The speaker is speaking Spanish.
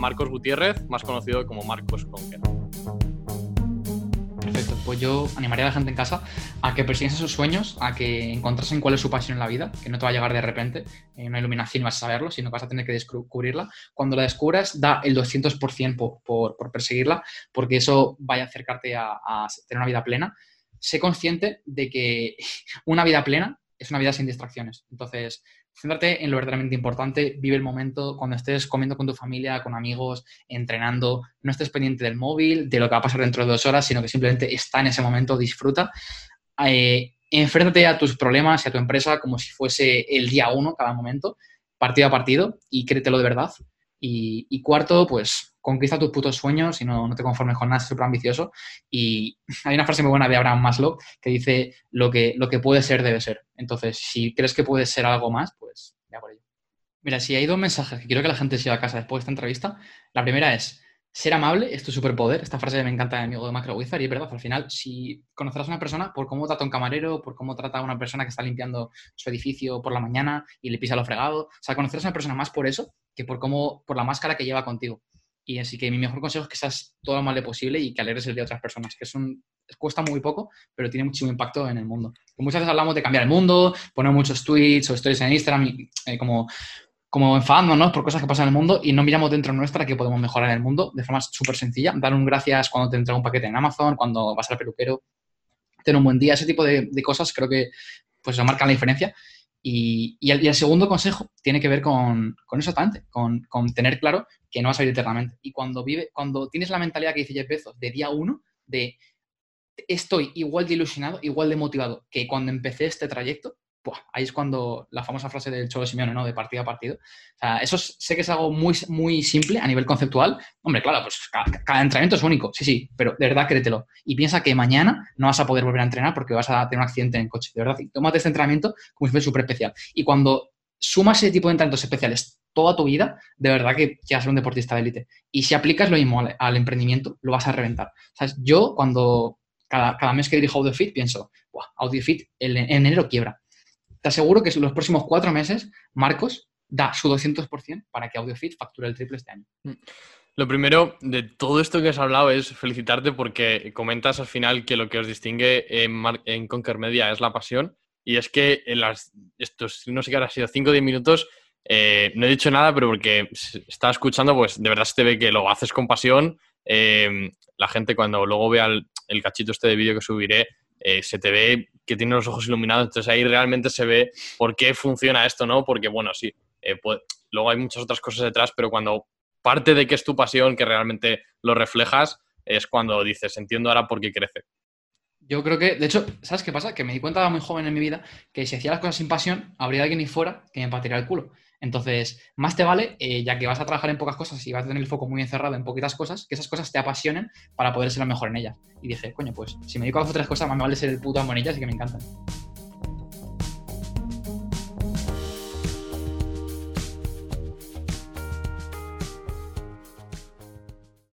Marcos Gutiérrez, más conocido como Marcos Conker. Perfecto, pues yo animaría a la gente en casa a que persigan sus sueños, a que encontrasen cuál es su pasión en la vida, que no te va a llegar de repente, en una iluminación vas a saberlo, sino que vas a tener que descubrirla. Cuando la descubras, da el 200% por, por, por, perseguirla, porque eso vaya a acercarte a, a tener una vida plena. Sé consciente de que una vida plena es una vida sin distracciones. Entonces, céntrate en lo verdaderamente importante, vive el momento, cuando estés comiendo con tu familia, con amigos, entrenando, no estés pendiente del móvil, de lo que va a pasar dentro de dos horas, sino que simplemente está en ese momento, disfruta. Eh, enfréntate a tus problemas y a tu empresa como si fuese el día uno cada momento, partido a partido, y créetelo de verdad. Y, cuarto, pues conquista tus putos sueños y no, no te conformes con nada, súper ambicioso. Y hay una frase muy buena de Abraham Maslow que dice, lo que, lo que puede ser debe ser. Entonces, si crees que puede ser algo más, pues ya por ello. Mira, si hay dos mensajes que quiero que la gente se lleve a casa después de esta entrevista, la primera es, ser amable es tu superpoder. Esta frase me encanta de mi amigo de Macro Wizard y es verdad, al final, si conocerás a una persona por cómo trata un camarero, por cómo trata a una persona que está limpiando su edificio por la mañana y le pisa lo fregado, o sea, conocerás a una persona más por eso que por cómo, por la máscara que lleva contigo. Y así que mi mejor consejo es que seas todo lo amable posible y que alegres el día de otras personas, que es un, cuesta muy poco, pero tiene muchísimo impacto en el mundo. Que muchas veces hablamos de cambiar el mundo, poner muchos tweets o stories en Instagram, y, eh, como, como enfadándonos por cosas que pasan en el mundo y no miramos dentro nuestra que podemos mejorar el mundo de forma súper sencilla. Dar un gracias cuando te entrega un paquete en Amazon, cuando vas al peluquero, tener un buen día, ese tipo de, de cosas creo que pues eso marca la diferencia. Y, y, el, y, el, segundo consejo tiene que ver con, con exactamente, con, con, tener claro que no vas a vivir eternamente. Y cuando, vive, cuando tienes la mentalidad que dice Jeff Bezos de día uno, de estoy igual de ilusionado, igual de motivado que cuando empecé este trayecto, pues ahí es cuando la famosa frase del Cholo Simeone, ¿no? De partido a partido. O sea, eso es, sé que es algo muy, muy simple a nivel conceptual. Hombre, claro, pues cada, entrenamiento es único, sí, sí, pero de verdad créetelo. Y piensa que mañana no vas a poder volver a entrenar porque vas a tener un accidente en el coche, de verdad. Y tómate este entrenamiento como si fuese súper especial. Y cuando sumas ese tipo de entrenamientos especiales toda tu vida, de verdad que ya ser un deportista de élite. Y si aplicas lo mismo al, emprendimiento, lo vas a reventar. Sea, yo cuando cada, cada mes que dirijo AudioFit pienso, AudioFit en enero quiebra te aseguro que en los próximos cuatro meses, Marcos da su 200% para que AudioFit facture el triple este año. Lo primero de todo esto que has hablado es felicitarte porque comentas al final que lo que os distingue en, Conquer Media es la pasión. Y es que en las, estos, no sé qué ha sido 5 o 10 minutos, eh, no he dicho nada, pero porque estaba escuchando, pues de verdad se te ve que lo haces con pasión. Eh, la gente cuando luego vea el, el cachito este de vídeo que subiré, eh, se te ve que tiene los ojos iluminados, entonces ahí realmente se ve por qué funciona esto, ¿no? Porque, bueno, sí, eh, pues, luego hay muchas otras cosas detrás, pero cuando parte de que es tu pasión, que realmente lo reflejas, es cuando dices, entiendo ahora por qué crece. Yo creo que, de hecho, ¿sabes qué pasa? Que me di cuenta muy joven en mi vida que si hacía las cosas sin pasión, habría alguien ahí fuera que me patearía el culo. Entonces, más te vale, eh, ya que vas a trabajar en pocas cosas y vas a tener el foco muy encerrado en poquitas cosas, que esas cosas te apasionen para poder ser lo mejor en ellas. Y dije, coño, pues si me dedico a hacer tres cosas, más me vale ser el puto amo en ellas y que me encantan.